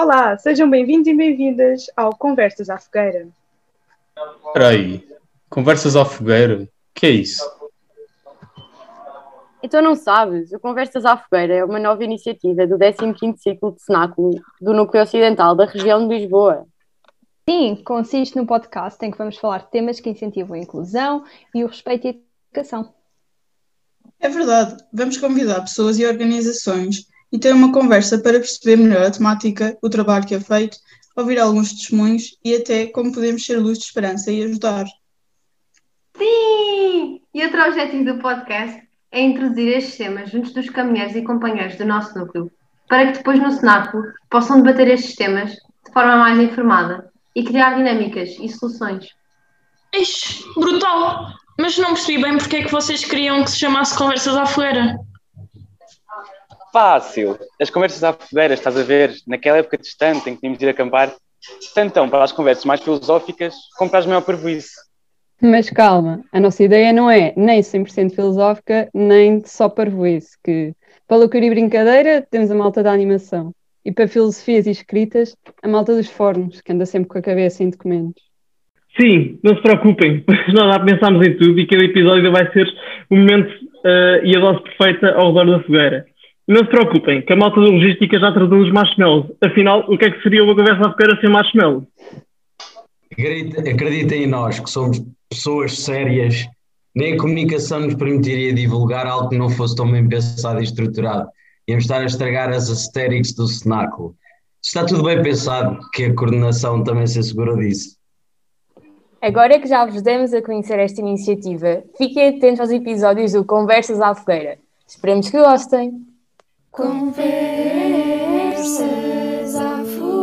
Olá, sejam bem-vindos e bem-vindas ao Conversas à Fogueira. Espera aí, Conversas à Fogueira? O que é isso? Então não sabes, o Conversas à Fogueira é uma nova iniciativa do 15º ciclo de Cenáculo do Núcleo Ocidental da região de Lisboa. Sim, consiste num podcast em que vamos falar de temas que incentivam a inclusão e o respeito e a educação. É verdade, vamos convidar pessoas e organizações e ter uma conversa para perceber melhor a temática, o trabalho que é feito, ouvir alguns testemunhos e até como podemos ser luz de esperança e ajudar. Sim! E outro objetivo do podcast é introduzir estes temas juntos dos caminheiros e companheiros do nosso núcleo, para que depois no cenáculo possam debater estes temas de forma mais informada e criar dinâmicas e soluções. Ixi, brutal! Mas não percebi bem porque é que vocês queriam que se chamasse Conversas à Fogueira. Fácil. As conversas à fogueira, estás a ver, naquela época distante em que tínhamos de ir acampar, tanto então para as conversas mais filosóficas como para as maior parvoíce. Mas calma, a nossa ideia não é nem 100% filosófica, nem só parvoíce, que para loucura e brincadeira temos a malta da animação. E para filosofias e escritas, a malta dos fornos, que anda sempre com a cabeça em documentos. Sim, não se preocupem, nós já pensámos em tudo e cada episódio vai ser o momento uh, e a dose perfeita ao redor da fogueira. Não se preocupem, que a malta da logística já tratou os marshmallows. Afinal, o que é que seria uma conversa à fogueira sem marshmallow? Acreditem em nós, que somos pessoas sérias. Nem a comunicação nos permitiria divulgar algo que não fosse tão bem pensado e estruturado. Íamos estar a estragar as aesthetics do cenáculo. Está tudo bem pensado, que a coordenação também se assegurou disso. Agora que já vos demos a conhecer esta iniciativa, fiquem atentos aos episódios do Conversas à Fogueira. Esperemos que gostem! Conversas a flor.